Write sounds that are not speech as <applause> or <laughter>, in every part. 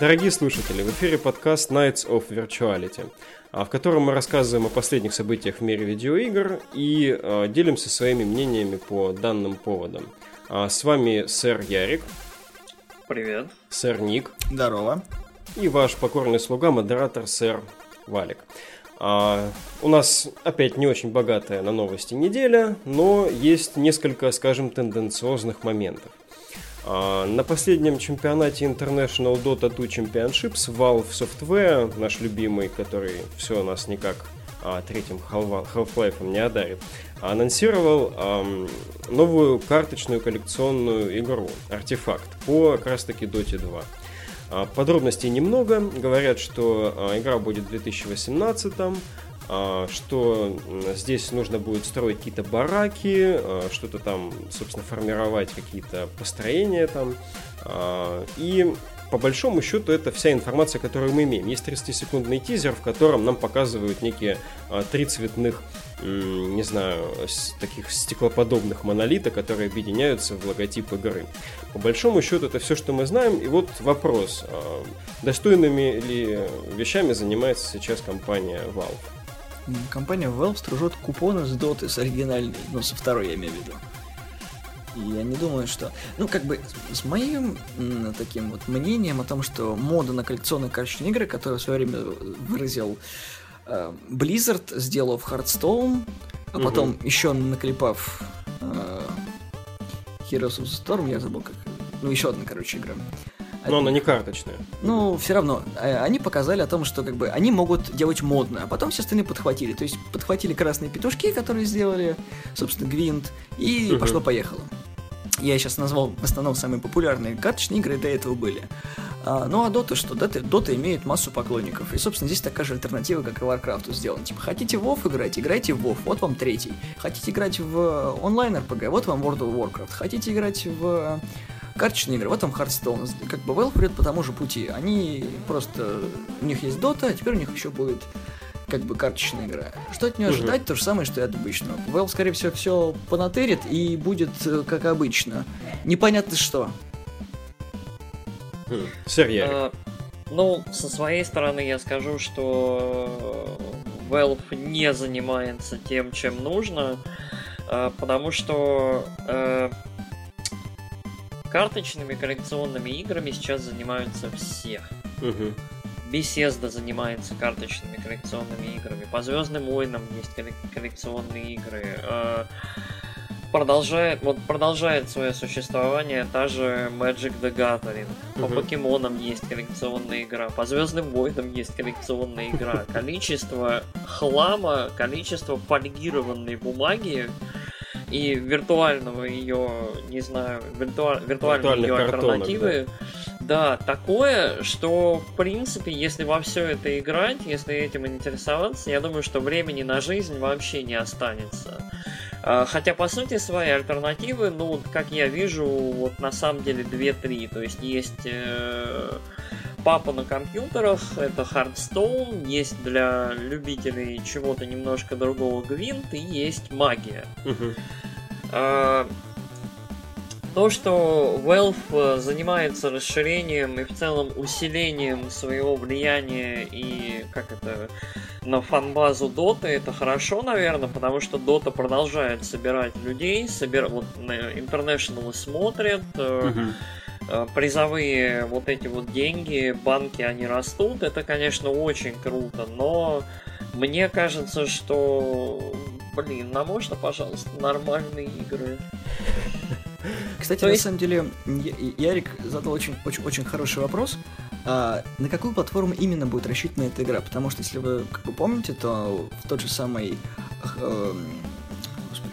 Дорогие слушатели, в эфире подкаст Nights of Virtuality, а, в котором мы рассказываем о последних событиях в мире видеоигр и а, делимся своими мнениями по данным поводам. А, с вами сэр Ярик. Привет. Сэр Ник. Здорово. И ваш покорный слуга, модератор сэр Валик. А, у нас опять не очень богатая на новости неделя, но есть несколько, скажем, тенденциозных моментов. А, на последнем чемпионате International Dota 2 Championships Valve Software, наш любимый, который все нас никак а, третьим Half-Life не одарит, анонсировал а, новую карточную коллекционную игру «Артефакт» по как раз таки Dota 2. А, подробностей немного. Говорят, что а, игра будет в 2018 а, что здесь нужно будет строить какие-то бараки, а, что-то там, собственно, формировать какие-то построения там. А, и по большому счету это вся информация, которую мы имеем. Есть 30-секундный тизер, в котором нам показывают некие три цветных, не знаю, таких стеклоподобных монолита, которые объединяются в логотип игры. По большому счету это все, что мы знаем. И вот вопрос, достойными ли вещами занимается сейчас компания Valve? Компания Valve стружет купоны с доты с оригинальной, ну, со второй я имею в виду. И я не думаю, что... Ну, как бы, с моим м, таким вот мнением о том, что мода на коллекционные карточные игры, которые в свое время выразил э, Blizzard, сделав Hearthstone, а угу. потом еще наклепав э, Heroes of the Storm, я забыл как... Ну, еще одна, короче, игра. Но она не карточная. Ну, все равно. Э, они показали о том, что как бы они могут делать модно, а потом все остальные подхватили. То есть подхватили красные петушки, которые сделали, собственно, Гвинт, и угу. пошло-поехало. Я сейчас назвал в основном самые популярные карточные игры, до этого были. А, ну а Dota что? Dota, Dota имеет массу поклонников. И, собственно, здесь такая же альтернатива, как и Warcraft сделана. Типа, хотите в WoW играть, играйте в WoW, вот вам третий. Хотите играть в онлайн RPG, вот вам World of Warcraft. Хотите играть в карточные игры. Вот там Hearthstone. Как бы Valve идет по тому же пути. Они просто... У них есть Dota, а теперь у них еще будет как бы карточная игра. Что от нее угу. ожидать? То же самое, что и от обычного. Valve, скорее всего, все понатерит и будет э, как обычно. Непонятно что. Хм. Сэр а, Ну, со своей стороны я скажу, что Valve не занимается тем, чем нужно, а, потому что э, Карточными коллекционными играми сейчас занимаются все. Угу. Bethesda занимается карточными коллекционными играми. По Звездным войнам есть коллекционные игры. А, продолжает, вот продолжает свое существование та же Magic the Gathering. По угу. покемонам есть коллекционная игра, по Звездным войнам есть коллекционная игра. <laughs> Количество хлама, количество фольгированной бумаги и виртуального ее, не знаю, виртуаль, виртуальной ее альтернативы. Да. да, такое, что, в принципе, если во все это играть, если этим интересоваться, я думаю, что времени на жизнь вообще не останется. А, хотя, по сути, свои альтернативы, ну, как я вижу, вот на самом деле 2-3. То есть есть э, папа на компьютерах, это Hearthstone, есть для любителей чего-то немножко другого Гвинт и есть магия. А, то, что Valve э, занимается расширением и в целом усилением своего влияния и как это на фанбазу Dota, это хорошо, наверное, потому что Dota продолжает собирать людей, собир... вот International смотрят, Э, призовые вот эти вот деньги, банки, они растут, это, конечно, очень круто, но мне кажется, что, блин, нам можно, пожалуйста, нормальные игры. Кстати, То на есть... самом деле, Ярик задал очень, очень, очень хороший вопрос. А, на какую платформу именно будет рассчитана эта игра? Потому что, если вы, как вы помните, то в тот же самый э,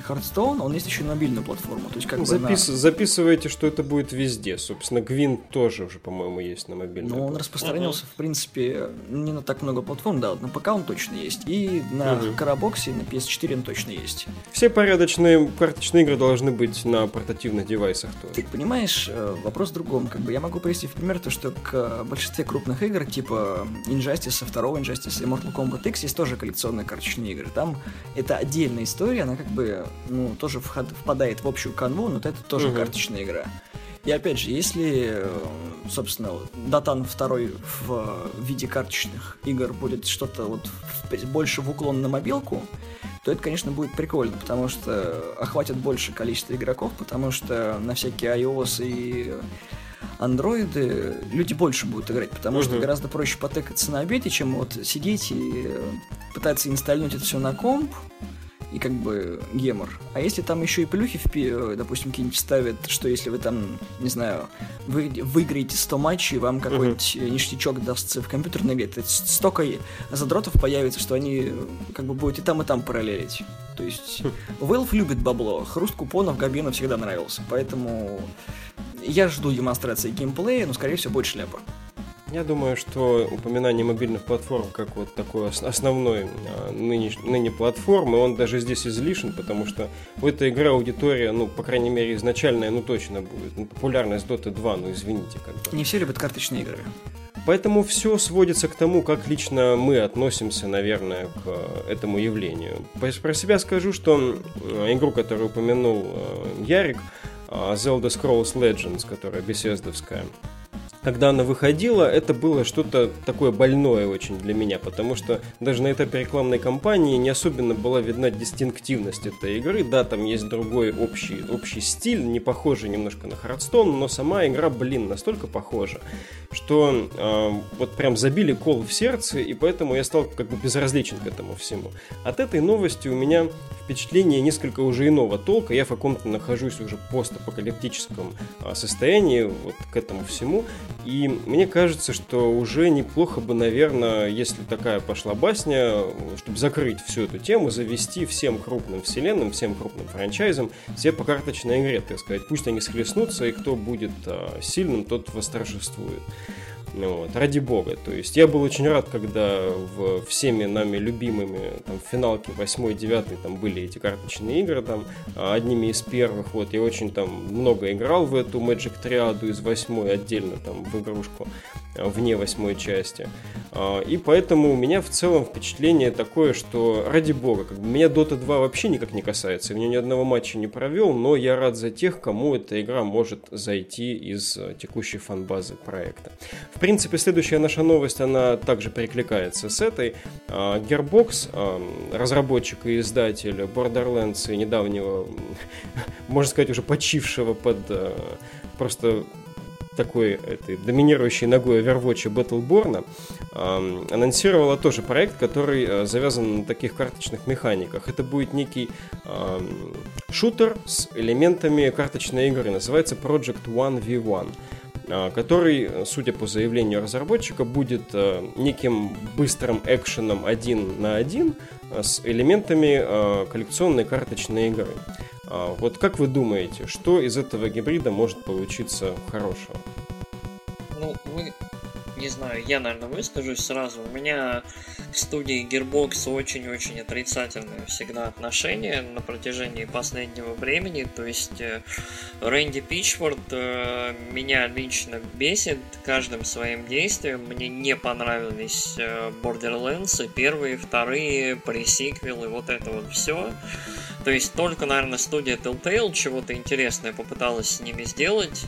Hearthstone, он есть еще на мобильную платформу. То есть как Запис... бы на... Записывайте, что это будет везде. Собственно, Гвин тоже уже, по-моему, есть на мобильной. Ну, он распространился, uh-huh. в принципе, не на так много платформ, да, вот на ПК он точно есть. И на uh-huh. Карабоксе, на PS4 он точно есть. Все порядочные карточные игры должны быть на портативных девайсах тоже. Ты понимаешь, э, вопрос в другом. Как бы я могу привести в пример то, что к большинстве крупных игр, типа Injustice, второго Injustice и Mortal Kombat X, есть тоже коллекционные карточные игры. Там это отдельная история, она как бы ну, тоже впадает в общую канву, но это тоже угу. карточная игра. И опять же, если, э, собственно, Датан 2 в виде карточных игр будет что-то вот больше в уклон на мобилку, то это, конечно, будет прикольно, потому что охватит больше количество игроков, потому что на всякие iOS и андроиды люди больше будут играть, потому что гораздо проще потыкаться на обеде, чем вот сидеть и пытаться инсталлировать это все на комп, и как бы гемор. А если там еще и плюхи, в, э, допустим, какие-нибудь ставят, что если вы там, не знаю, вы выиграете 100 матчей, вам какой-нибудь uh-huh. ништячок дастся в компьютерной игре, то столько задротов появится, что они как бы будут и там, и там параллелить. То есть Valve любит бабло, хруст купонов Габину всегда нравился, поэтому я жду демонстрации геймплея, но, скорее всего, будет шляпа. Я думаю, что упоминание мобильных платформ как вот такой основной а, ныне, ныне платформы, он даже здесь излишен, потому что у этой игры аудитория, ну, по крайней мере, изначальная, ну, точно будет. Ну, популярность Dota 2, ну, извините, как бы. Не все любят карточные игры. Поэтому все сводится к тому, как лично мы относимся, наверное, к э, этому явлению. Про себя скажу, что игру, которую упомянул э, Ярик, Zelda Scrolls Legends, которая беседовская, когда она выходила, это было что-то такое больное очень для меня, потому что даже на этапе рекламной кампании не особенно была видна дистинктивность этой игры. Да, там есть другой общий, общий стиль, не похожий немножко на Хардстон, но сама игра, блин, настолько похожа, что э, вот прям забили кол в сердце, и поэтому я стал как бы безразличен к этому всему. От этой новости у меня впечатление несколько уже иного толка. Я в каком-то нахожусь уже постапокалиптическом э, состоянии вот к этому всему. И мне кажется, что уже неплохо бы, наверное, если такая пошла басня, чтобы закрыть всю эту тему, завести всем крупным вселенным, всем крупным франчайзам все по карточной игре, так сказать. Пусть они схлестнутся, и кто будет а, сильным, тот восторжествует. Ну вот, ради бога. То есть я был очень рад, когда в всеми нами любимыми там, в финалке 8-9 там были эти карточные игры, там, а, одними из первых. Вот, я очень там много играл в эту Magic Триаду из 8 отдельно там в игрушку а, вне восьмой части. А, и поэтому у меня в целом впечатление такое, что ради бога, как бы меня Dota 2 вообще никак не касается. Я ни одного матча не провел, но я рад за тех, кому эта игра может зайти из текущей фан-базы проекта. В принципе, следующая наша новость, она также перекликается с этой. А, Gearbox, а, разработчик и издатель Borderlands и недавнего, <laughs> можно сказать, уже почившего под а, просто такой этой доминирующей ногой Overwatch Battleborn, э, анонсировала тоже проект, который завязан на таких карточных механиках. Это будет некий шутер с элементами карточной игры, называется Project 1v1. А, который, судя по заявлению разработчика, будет а, неким быстрым экшеном один на один а, с элементами коллекционной карточной игры. Вот как вы думаете, что из этого гибрида может получиться хорошего? Ну, мы не знаю, я, наверное, выскажусь сразу. У меня к студии Gearbox очень-очень отрицательное всегда отношение на протяжении последнего времени. То есть э, Рэнди Пичфорд э, меня лично бесит каждым своим действием. Мне не понравились э, Borderlands, первые, вторые, пресиквелы, вот это вот все. То есть только, наверное, студия Telltale чего-то интересное попыталась с ними сделать.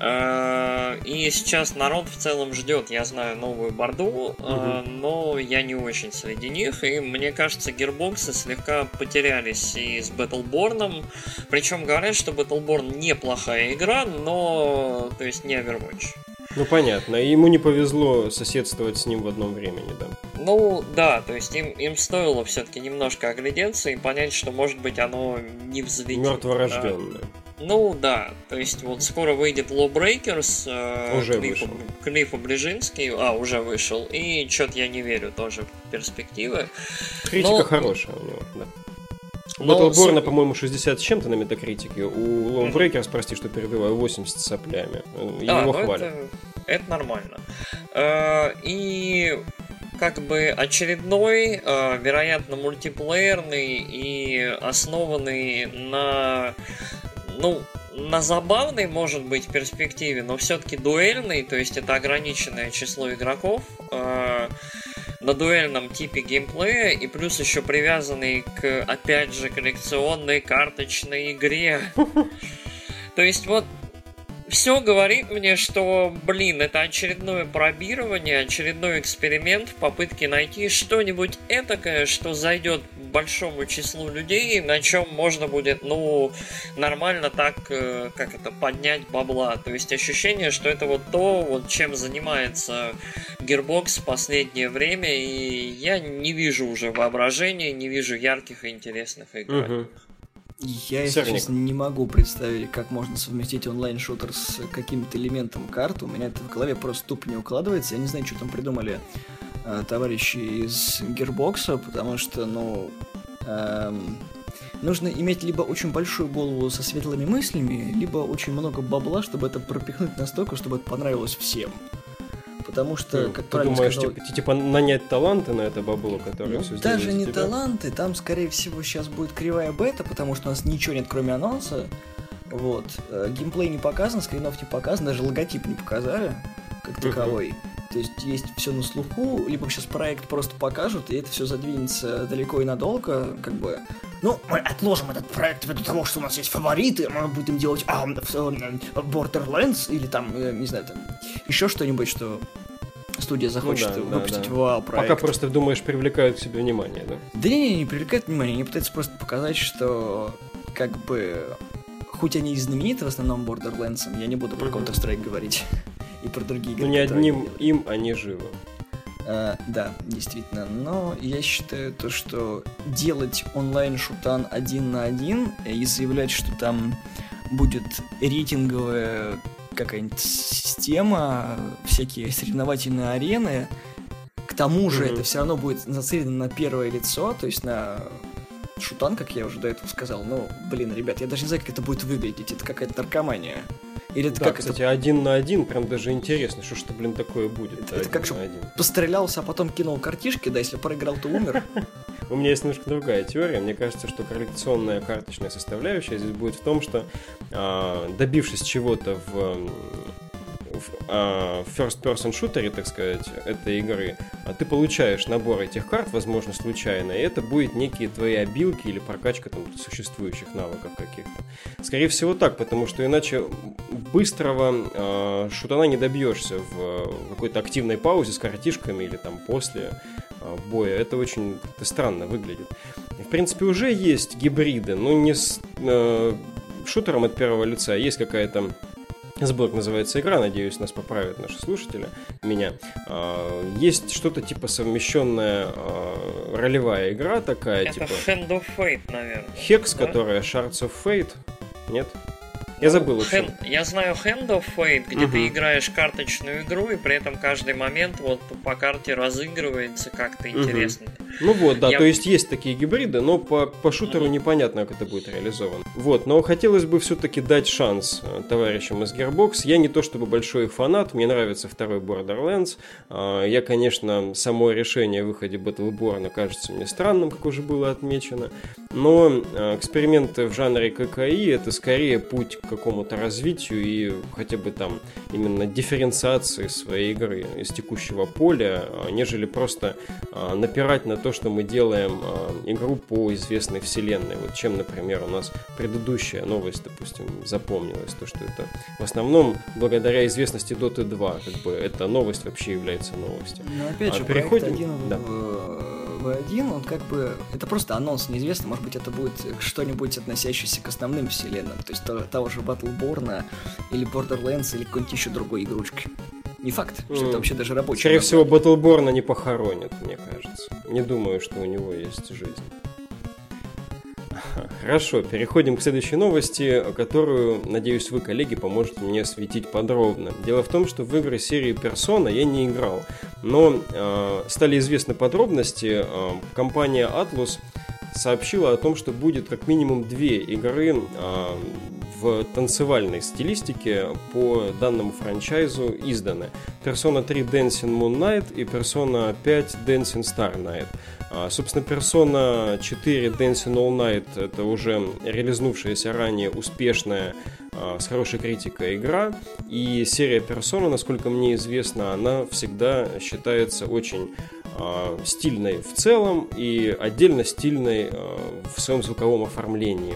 Э, и сейчас народ в целом ждет, я знаю, новую борду, угу. но я не очень среди них. И мне кажется, гирбоксы слегка потерялись и с Battleborn. Причем говорят, что Battleborn неплохая игра, но то есть не Overwatch. Ну понятно, ему не повезло соседствовать с ним в одном времени, да. Ну да, то есть им, им стоило все-таки немножко оглядеться и понять, что может быть оно не взлетит. Мертворожденное. Да. Ну да, то есть вот скоро выйдет Lawbreakers, э, уже Клиффа, вышел. Клиффа Ближинский, а, уже вышел, и что-то я не верю тоже в перспективы. Критика Но... хорошая у него, да. У Но... Battleborn, по-моему, 60 с чем-то на метакритике. У Lawbreakers, mm-hmm. прости, что перебиваю, 80 с соплями. А, Его ну хвалят. Это, это нормально. Э, и как бы очередной, э, вероятно, мультиплеерный и основанный на ну, на забавной, может быть, перспективе, но все-таки дуэльный, то есть это ограниченное число игроков, э, на дуэльном типе геймплея, и плюс еще привязанный к, опять же, коллекционной карточной игре. <laughs> То есть вот все говорит мне, что, блин, это очередное пробирование, очередной эксперимент в попытке найти что-нибудь этакое, что зайдет большому числу людей, на чем можно будет, ну, нормально так, э, как это, поднять бабла. То есть ощущение, что это вот то, вот чем занимается Gearbox в последнее время, и я не вижу уже воображения, не вижу ярких и интересных игр. Угу. Я, если честно, не могу представить, как можно совместить онлайн-шутер с каким-то элементом карты. У меня это в голове просто тупо не укладывается. Я не знаю, что там придумали э, товарищи из Gearbox, потому что, ну, эм, нужно иметь либо очень большую голову со светлыми мыслями, либо очень много бабла, чтобы это пропихнуть настолько, чтобы это понравилось всем потому что, ну, как ты правильно думаешь, сказал... типа, типа нанять таланты на это бабло, которое ну, все Даже не тебя? таланты, там, скорее всего, сейчас будет кривая бета, потому что у нас ничего нет, кроме анонса. Вот. Э, геймплей не показан, скринов не показан, даже логотип не показали, как таковой. То есть есть все на слуху, либо сейчас проект просто покажут, и это все задвинется далеко и надолго, как бы. Ну, мы отложим этот проект ввиду того, что у нас есть фавориты, мы будем делать а, Borderlands или там, э, не знаю, там еще что-нибудь, что студия захочет ну, да, выпустить да, да. вау проект. Пока просто думаешь, привлекают к себе внимание, да? Да не, не, не привлекают внимание, они пытаются просто показать, что как бы хоть они и знамениты в основном Borderlands, я не буду про Counter-Strike говорить и про другие игры. Но не одним им они живы. А, да, действительно. Но я считаю то, что делать онлайн-шутан один на один и заявлять, что там будет рейтинговая какая-нибудь система, всякие соревновательные арены. К тому же mm-hmm. это все равно будет нацелено на первое лицо, то есть на шутан, как я уже до этого сказал. Ну, блин, ребят, я даже не знаю, как это будет выглядеть. Это какая-то наркомания. Или это да, как кстати, это... один на один прям даже интересно, что что, блин, такое будет. Это, это как же пострелялся, а потом кинул картишки, да, если проиграл, то умер. <laughs> У меня есть немножко другая теория. Мне кажется, что коллекционная карточная составляющая здесь будет в том, что а, добившись чего-то в в а, first-person шутере, так сказать, этой игры, а ты получаешь набор этих карт, возможно, случайно, и это будет некие твои обилки или прокачка там существующих навыков каких-то. Скорее всего так, потому что иначе быстрого э, шутана не добьешься в какой-то активной паузе с картишками или там после э, боя. Это очень это странно выглядит. В принципе, уже есть гибриды, но не с э, шутером от первого лица. Есть какая-то Сборк называется игра, надеюсь, нас поправят наши слушатели, меня. А, есть что-то типа совмещенная а, ролевая игра такая, Это типа... Hand of Fate, наверное. Hex, да? которая Shards of Fate, нет? Я забыл. Hand, я знаю Hand of Fate, где угу. ты играешь карточную игру, и при этом каждый момент вот по карте разыгрывается как-то интересно. Угу. Ну вот, да, я... то есть есть такие гибриды, но по, по шутеру непонятно, как это будет реализовано. Вот, но хотелось бы все-таки дать шанс э, товарищам из Gearbox. Я не то чтобы большой их фанат, мне нравится второй Borderlands. А, я, конечно, само решение о выходе Battleborn кажется мне странным, как уже было отмечено, но э, эксперименты в жанре ККИ это скорее путь какому-то развитию и хотя бы там именно дифференциации своей игры из текущего поля, а, нежели просто а, напирать на то, что мы делаем а, игру по известной вселенной. Вот чем, например, у нас предыдущая новость, допустим, запомнилась, то, что это в основном благодаря известности Dota 2, как бы эта новость вообще является новостью. Ну, опять же, а переходим... один да. V1, он как бы... Это просто анонс, неизвестно, может быть, это будет что-нибудь относящееся к основным вселенным, то есть того же Battleborn или Borderlands или какой-нибудь еще другой игрушки. Не факт, что mm. это вообще даже рабочий. Скорее всего, Battleborn не похоронят, мне кажется. Не думаю, что у него есть жизнь. <laughs> Хорошо, переходим к следующей новости, которую, надеюсь, вы, коллеги, поможете мне осветить подробно. Дело в том, что в игры серии Persona я не играл, но э, стали известны подробности. Э, компания Atlus сообщила о том, что будет как минимум две игры э, в танцевальной стилистике по данному франчайзу изданы. Persona 3 Dancing Moon Knight и Persona 5 Dancing Star Night. А, собственно, Persona 4 Dancing All Night это уже релизнувшаяся ранее успешная а, с хорошей критикой игра. И серия Persona, насколько мне известно, она всегда считается очень стильной в целом и отдельно стильной в своем звуковом оформлении.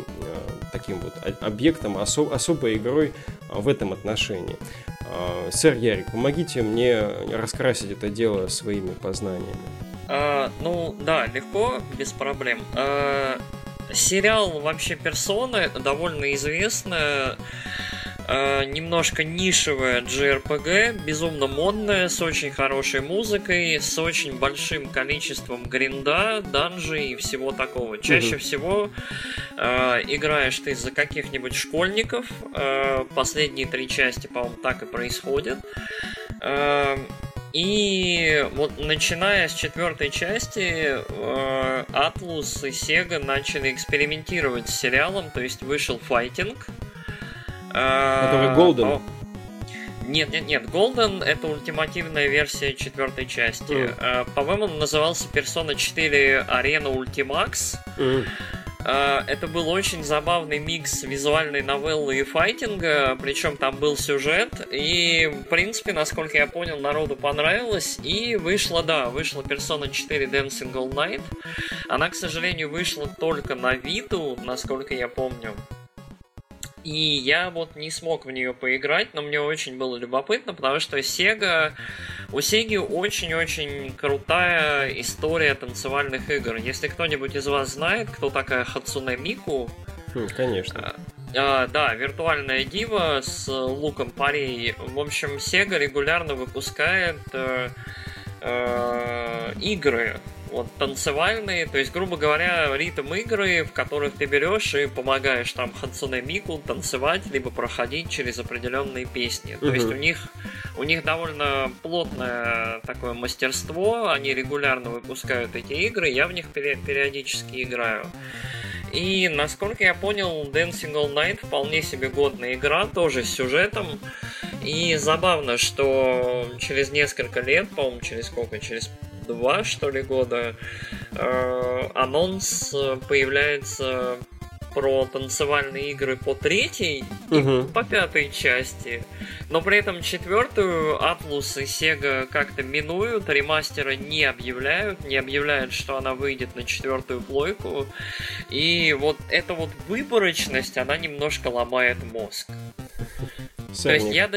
таким вот объектом, осо- особой игрой в этом отношении. Сэр Ярик, помогите мне раскрасить это дело своими познаниями. А, ну да, легко, без проблем. А, сериал вообще персоны довольно известная э, немножко нишевая JRPG, безумно модная, с очень хорошей музыкой, с очень большим количеством гринда, данжей и всего такого. Чаще угу. всего э, играешь ты за каких-нибудь школьников. Э, последние три части, по-моему, так и происходит. Э, и вот начиная с четвертой части, э, Atlus и Sega начали экспериментировать с сериалом, то есть вышел файтинг, Который Golden? Нет, нет, нет. Golden это ультимативная версия четвертой части. Mm. По-моему, он назывался Persona 4 Arena Ultimax. Mm. Это был очень забавный микс визуальной новеллы и файтинга, причем там был сюжет, и, в принципе, насколько я понял, народу понравилось, и вышла, да, вышла Persona 4 Dancing All Night. Она, к сожалению, вышла только на Виту, насколько я помню. И я вот не смог в нее поиграть, но мне очень было любопытно, потому что Sega... У Sega очень-очень крутая история танцевальных игр. Если кто-нибудь из вас знает, кто такая Хацуне Мику... Хм, конечно. А, да, виртуальная дива с луком парей. В общем, Sega регулярно выпускает э, э, игры вот танцевальные, то есть, грубо говоря, ритм игры, в которых ты берешь и помогаешь там Хансуне Мику танцевать, либо проходить через определенные песни. То есть у них у них довольно плотное такое мастерство, они регулярно выпускают эти игры, я в них периодически играю. И, насколько я понял, Dancing All Night вполне себе годная игра, тоже с сюжетом. И забавно, что через несколько лет, по-моему, через сколько, через два, что ли, года, э, анонс появляется про танцевальные игры по третьей угу. и по пятой части. Но при этом четвертую Atlus и Sega как-то минуют, ремастера не объявляют, не объявляют, что она выйдет на четвертую плойку. И вот эта вот выборочность, она немножко ломает мозг. Сорник. То есть я...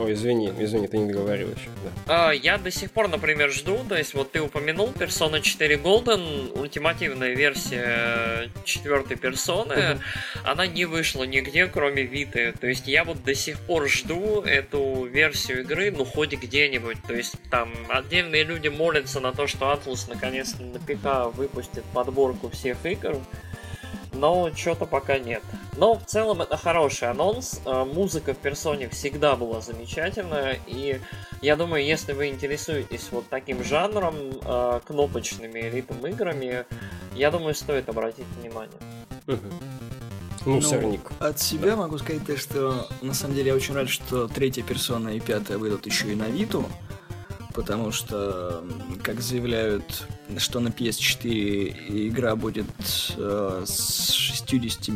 Ой, извини, извини, ты не договорил еще. Да. А, я до сих пор, например, жду, то есть вот ты упомянул Persona 4 Golden, ультимативная версия четвертой персоны, uh-huh. она не вышла нигде, кроме Виты. То есть я вот до сих пор жду эту версию игры, ну хоть где-нибудь. То есть там отдельные люди молятся на то, что Atlus наконец-то на ПК выпустит подборку всех игр но что-то пока нет. Но в целом это хороший анонс. Э, музыка в персоне всегда была замечательная, и я думаю, если вы интересуетесь вот таким жанром, э, кнопочными ритм играми, я думаю, стоит обратить внимание. Ну, ну, сорник. От себя да. могу сказать то, что на самом деле я очень рад, что третья персона и пятая выйдут еще и на Виту потому что, как заявляют, что на PS4 игра будет э, с 60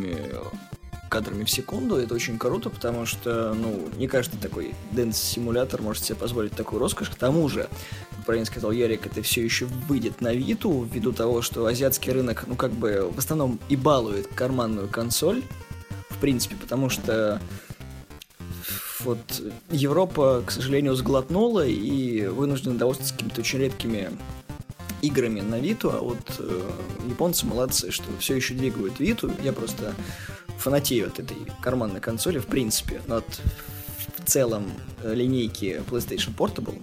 кадрами в секунду, это очень круто, потому что, ну, не каждый такой дэнс-симулятор может себе позволить такую роскошь. К тому же, правильно сказал Ярик, это все еще выйдет на Виту, ввиду того, что азиатский рынок, ну, как бы, в основном и балует карманную консоль, в принципе, потому что вот Европа, к сожалению, сглотнула и вынуждена довольствоваться какими-то очень редкими играми на Виту, а вот э, японцы молодцы, что все еще двигают Виту. Я просто фанатею от этой карманной консоли, в принципе, но от в целом э, линейки PlayStation Portable.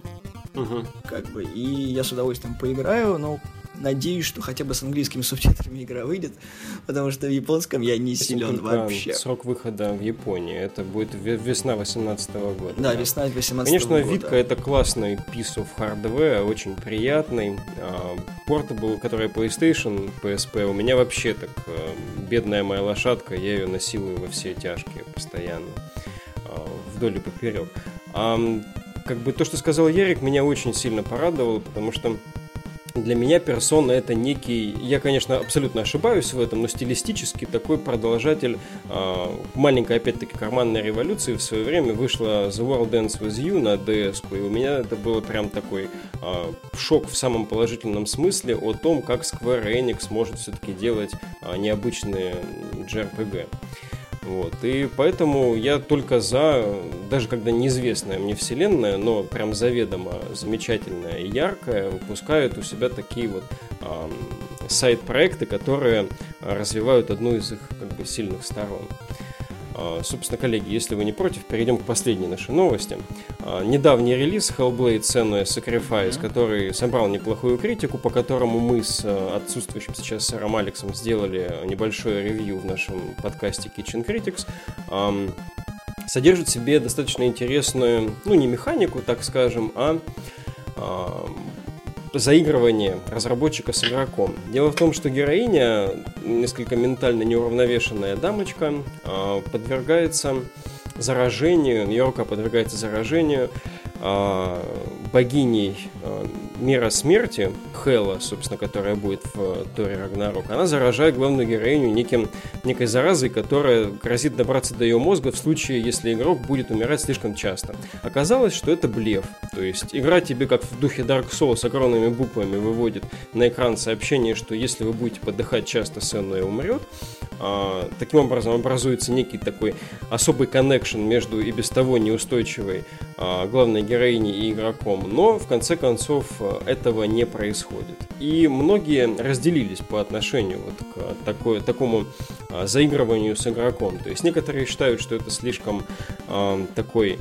Угу. Как бы, и я с удовольствием поиграю, но надеюсь, что хотя бы с английскими субтитрами игра выйдет, потому что в японском я не силен вообще. Срок выхода в Японии, это будет весна 18 года. Да, да. весна 18 Конечно, года. Конечно, Витка это классный piece of hardware, очень приятный. Portable, который PlayStation, PSP, у меня вообще так а, бедная моя лошадка, я ее насилую во все тяжкие постоянно, а, вдоль и поперек. А, как бы то, что сказал Ярик, меня очень сильно порадовало, потому что для меня персона это некий, я, конечно, абсолютно ошибаюсь в этом, но стилистически такой продолжатель э, маленькой, опять-таки, карманной революции. В свое время вышла The World Dance With You на DS, и у меня это было прям такой э, шок в самом положительном смысле о том, как Square Enix может все-таки делать э, необычные JRPG. Вот. И поэтому я только за, даже когда неизвестная мне вселенная, но прям заведомо замечательная и яркая, выпускают у себя такие вот эм, сайт-проекты, которые развивают одну из их как бы сильных сторон. А, собственно, коллеги, если вы не против, перейдем к последней нашей новости. А, недавний релиз Hellblade Senua Sacrifice, который собрал неплохую критику, по которому мы с а, отсутствующим сейчас сэром Алексом сделали небольшое ревью в нашем подкасте Kitchen Critics, содержит в себе достаточно интересную, ну не механику, так скажем, а заигрывание разработчика с игроком. Дело в том, что героиня, несколько ментально неуравновешенная дамочка, а, подвергается заражению, рука подвергается заражению а, богиней а, мира смерти, Хела, собственно, которая будет в Торе Рагнарок, она заражает главную героиню неким, некой заразой, которая грозит добраться до ее мозга в случае, если игрок будет умирать слишком часто. Оказалось, что это блеф. То есть игра тебе, как в духе Dark Souls, с огромными буквами выводит на экран сообщение, что если вы будете подыхать часто, Сенна умрет. А, таким образом образуется некий такой особый коннекшн между и без того неустойчивой а, главной героиней и игроком. Но, в конце концов, этого не происходит. И многие разделились по отношению вот к такой, такому а, заигрыванию с игроком. То есть некоторые считают, что это слишком такой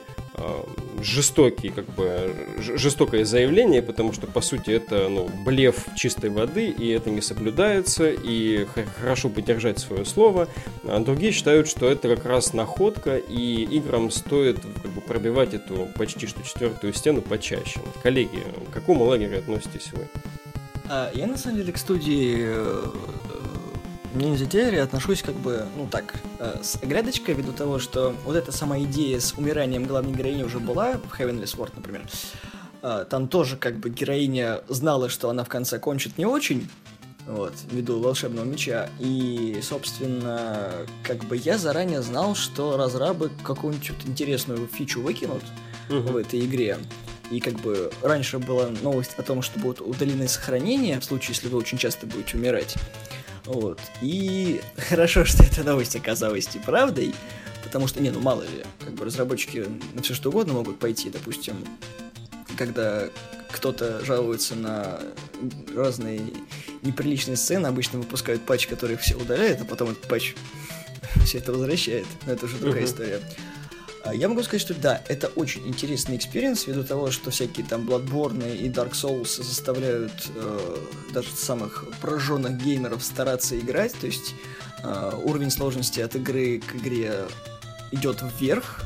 жестокий, как бы жестокое заявление, потому что по сути это ну, блеф чистой воды, и это не соблюдается, и хорошо поддержать свое слово. А другие считают, что это как раз находка, и играм стоит как бы, пробивать эту почти что четвертую стену почаще. Коллеги, к какому лагерю относитесь вы? А, я на самом деле к студии э, Ниндзя Терри отношусь как бы, ну так, э, с грядочкой, ввиду того, что вот эта сама идея с умиранием главной героини уже была в Heavenly Sword, например. Э, там тоже как бы героиня знала, что она в конце кончит не очень, вот, ввиду волшебного меча. И, собственно, как бы я заранее знал, что разрабы какую-нибудь интересную фичу выкинут uh-huh. в этой игре. И как бы раньше была новость о том, что будут удалены сохранения, в случае, если вы очень часто будете умирать. Вот. И <laughs> хорошо, что эта новость оказалась и правдой, потому что, не, ну мало ли, как бы разработчики на все что угодно могут пойти, допустим, когда кто-то жалуется на разные неприличные сцены, обычно выпускают патч, который все удаляет, а потом этот патч <laughs> все это возвращает. Но это уже другая uh-huh. история. А, я могу сказать, что да, это очень интересный experience, ввиду того, что всякие там Bloodborne и Dark Souls заставляют э, даже самых пораженных геймеров стараться играть, то есть э, уровень сложности от игры к игре идет вверх,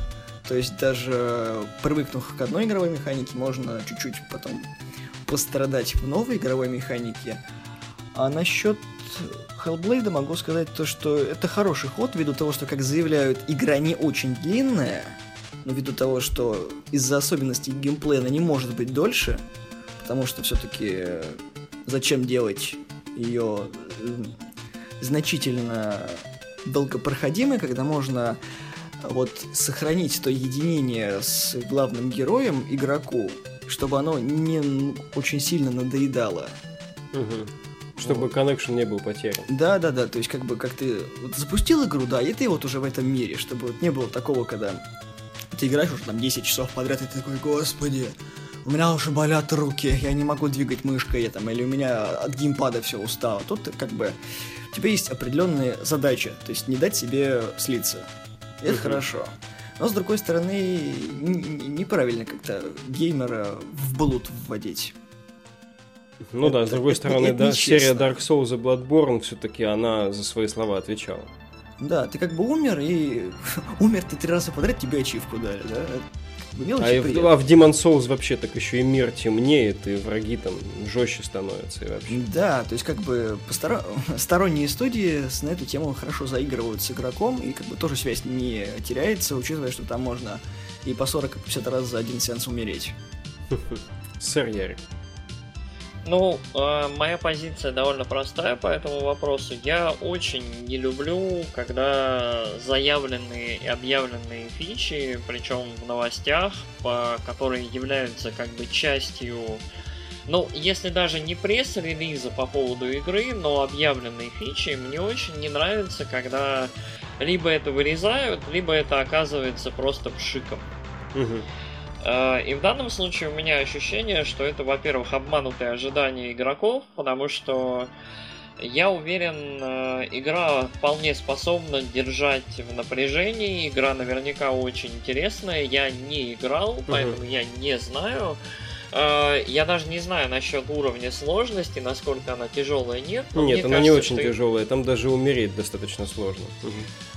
то есть даже привыкнув к одной игровой механике, можно чуть-чуть потом пострадать в новой игровой механике. А насчет Hellblade могу сказать то, что это хороший ход, ввиду того, что, как заявляют, игра не очень длинная, но ввиду того, что из-за особенностей геймплея она не может быть дольше, потому что все-таки зачем делать ее э, значительно долгопроходимой, когда можно вот сохранить то единение с главным героем игроку, чтобы оно не очень сильно надоедало. Угу. Чтобы коннекшн не был потерян. Да, да, да. То есть, как бы, как ты вот запустил игру, да, и ты вот уже в этом мире, чтобы вот не было такого, когда ты играешь уже там 10 часов подряд, и ты такой, господи, у меня уже болят руки, я не могу двигать мышкой, я, там, или у меня от геймпада все устало. Тут как бы у тебя есть определенные задачи, то есть не дать себе слиться. Это хорошо. Но с другой стороны, неправильно как-то геймера в блуд вводить. Ну это, да, с другой стороны, да, серия Dark Souls и Bloodborne все-таки она за свои слова отвечала. Да, ты как бы умер, и <laughs> умер ты три раза подряд, тебе ачивку дали, да? а, в, а в Demon Souls вообще так еще и мир темнеет, и враги там жестче становятся и вообще. Да, то есть как бы постор... <laughs> сторонние студии на эту тему хорошо заигрывают с игроком, и как бы тоже связь не теряется, учитывая, что там можно и по 40-50 раз за один сеанс умереть. <laughs> Сэр Ярик. Ну, э, моя позиция довольно простая по этому вопросу. Я очень не люблю, когда заявленные и объявленные фичи, причем в новостях, по, которые являются как бы частью ну, если даже не пресс-релиза по поводу игры, но объявленные фичи, мне очень не нравится, когда либо это вырезают, либо это оказывается просто пшиком. Угу. И в данном случае у меня ощущение, что это, во-первых, обманутые ожидания игроков, потому что я уверен, э, игра вполне способна держать в напряжении. Игра наверняка очень интересная. Я не играл, поэтому uh-huh. я не знаю. Э, я даже не знаю насчет уровня сложности, насколько она тяжелая, нет. Нет, она кажется, не очень что... тяжелая, там даже умереть достаточно сложно.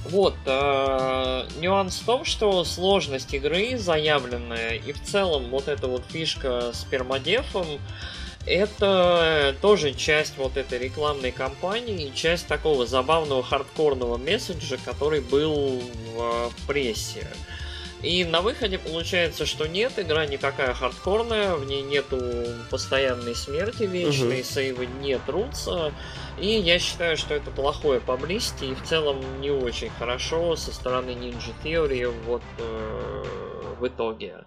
Вот, э, нюанс в том, что сложность игры заявленная, и в целом вот эта вот фишка с пермодефом, это тоже часть вот этой рекламной кампании, часть такого забавного хардкорного месседжа, который был в прессе. И на выходе получается, что нет, игра не такая хардкорная, в ней нету постоянной смерти вечной, угу. сейвы не трутся. И я считаю, что это плохое поблизости и в целом не очень хорошо со стороны Ninja Theory вот э, в итоге.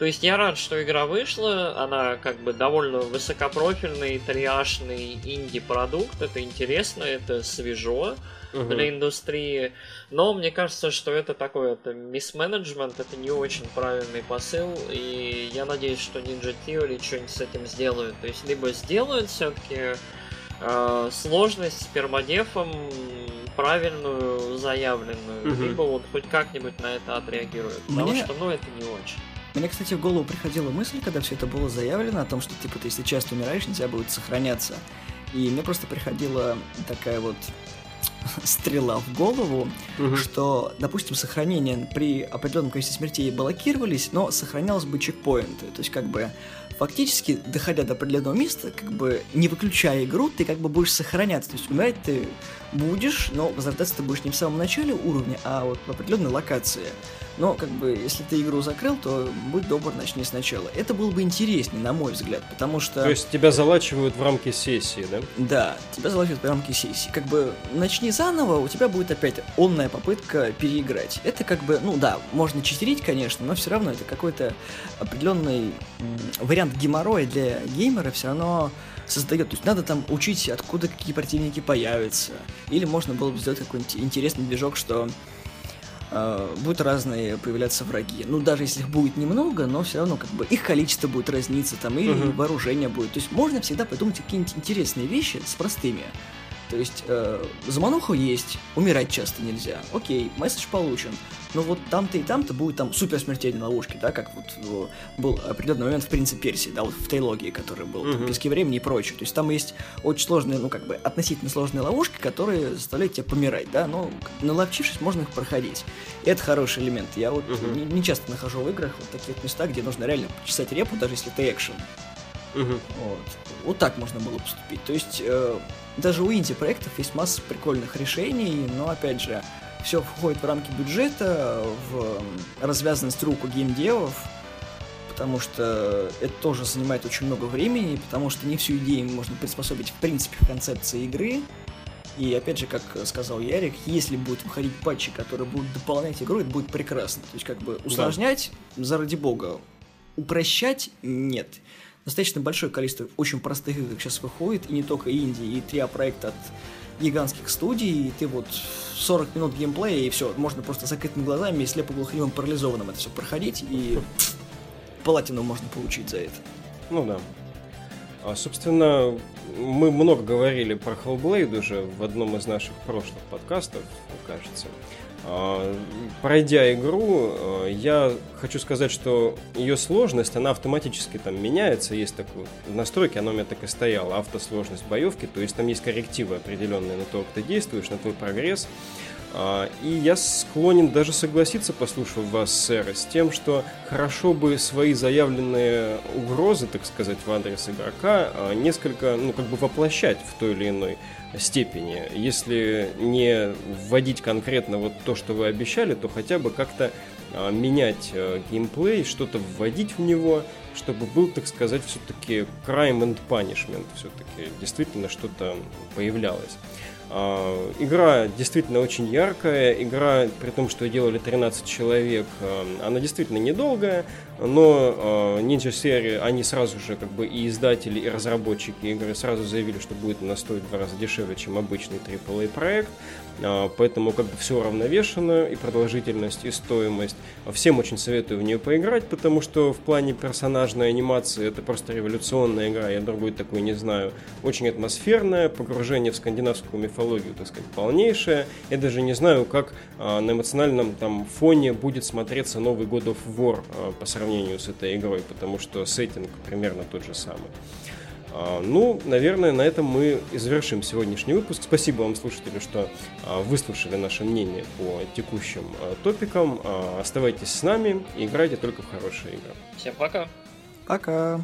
То есть я рад, что игра вышла, она как бы довольно высокопрофильный, триашный инди-продукт, это интересно, это свежо угу. для индустрии. Но мне кажется, что это такой это мисс-менеджмент, это не очень правильный посыл, и я надеюсь, что Ninja Theory что-нибудь с этим сделают. То есть либо сделают все-таки э, сложность с пермодефом правильную, заявленную, угу. либо вот хоть как-нибудь на это отреагируют. Потому Мне... что, ну, это не очень. Мне, кстати, в голову приходила мысль, когда все это было заявлено, о том, что, типа, ты если часто умираешь, нельзя будет сохраняться. И мне просто приходила такая вот <laughs> стрела в голову, угу. что, допустим, сохранение при определенном количестве смертей блокировались, но сохранялось бы чекпоинты. То есть, как бы, фактически, доходя до определенного места, как бы, не выключая игру, ты как бы будешь сохраняться. То есть, умирать ты будешь, но возвращаться ты будешь не в самом начале уровня, а вот в определенной локации. Но, как бы, если ты игру закрыл, то будь добр, начни сначала. Это было бы интереснее, на мой взгляд, потому что... То есть тебя залачивают в рамки сессии, да? Да, тебя залачивают в рамки сессии. Как бы, начни заново, у тебя будет опять онная попытка переиграть. Это как бы, ну да, можно читерить, конечно, но все равно это какой-то определенный вариант геморроя для геймера все равно создает. То есть надо там учить, откуда какие противники появятся. Или можно было бы сделать какой-нибудь интересный движок, что э, будут разные появляться враги. Ну, даже если их будет немного, но все равно как бы их количество будет разниться, там, и uh-huh. вооружение будет. То есть можно всегда придумать какие-нибудь интересные вещи с простыми. То есть э, замануха есть, умирать часто нельзя. Окей, месседж получен. Но вот там-то и там-то будет там супер смертельные ловушки, да, как вот э, был определенный момент в Принце Персии, да, вот в трилогии, который был, uh-huh. там, пески времени и прочее. То есть там есть очень сложные, ну, как бы, относительно сложные ловушки, которые заставляют тебя помирать, да, но наловчившись, можно их проходить. И это хороший элемент. Я вот uh-huh. не, не часто нахожу в играх вот таких местах, где нужно реально почесать репу, даже если это экшен. Uh-huh. Вот. вот так можно было поступить. То есть э, даже у инди-проектов есть масса прикольных решений, но, опять же, все входит в рамки бюджета, в развязанность рук у геймдевов, потому что это тоже занимает очень много времени, потому что не всю идею можно приспособить в принципе в концепции игры. И опять же, как сказал Ярик, если будут выходить патчи, которые будут дополнять игру, это будет прекрасно. То есть как бы усложнять, да. заради бога, упрощать нет достаточно большое количество очень простых игр сейчас выходит, и не только Индии, и три проекта от гигантских студий, и ты вот 40 минут геймплея, и все, можно просто закрытыми глазами и слепо-глухонемым парализованным это все проходить, и платину можно получить за это. Ну да. А, собственно, мы много говорили про Hellblade уже в одном из наших прошлых подкастов, кажется. А, пройдя игру, а, я хочу сказать, что ее сложность, она автоматически там меняется. Есть такой в настройке, она у меня так и стояла, автосложность боевки, то есть там есть коррективы определенные на то, как ты действуешь, на твой прогресс. А, и я склонен даже согласиться, послушав вас, сэр, с тем, что хорошо бы свои заявленные угрозы, так сказать, в адрес игрока а, несколько, ну, как бы воплощать в той или иной степени. Если не вводить конкретно вот то, что вы обещали, то хотя бы как-то а, менять геймплей, что-то вводить в него, чтобы был, так сказать, все-таки crime and punishment, все-таки действительно что-то появлялось. А, игра действительно очень яркая, игра, при том, что делали 13 человек, а, она действительно недолгая, но э, Ninja серии, они сразу же, как бы и издатели, и разработчики игры сразу заявили, что будет она стоить в два раза дешевле, чем обычный AAA проект, э, поэтому как бы все равновешено, и продолжительность, и стоимость. Всем очень советую в нее поиграть, потому что в плане персонажной анимации это просто революционная игра, я другой такой не знаю. Очень атмосферная, погружение в скандинавскую мифологию, так сказать, полнейшее. Я даже не знаю, как э, на эмоциональном там фоне будет смотреться новый God of War э, по сравнению сравнению с этой игрой, потому что сеттинг примерно тот же самый. А, ну, наверное, на этом мы и завершим сегодняшний выпуск. Спасибо вам, слушатели, что а, выслушали наше мнение по текущим а, топикам. Оставайтесь с нами и играйте только в хорошие игры. Всем пока. Пока.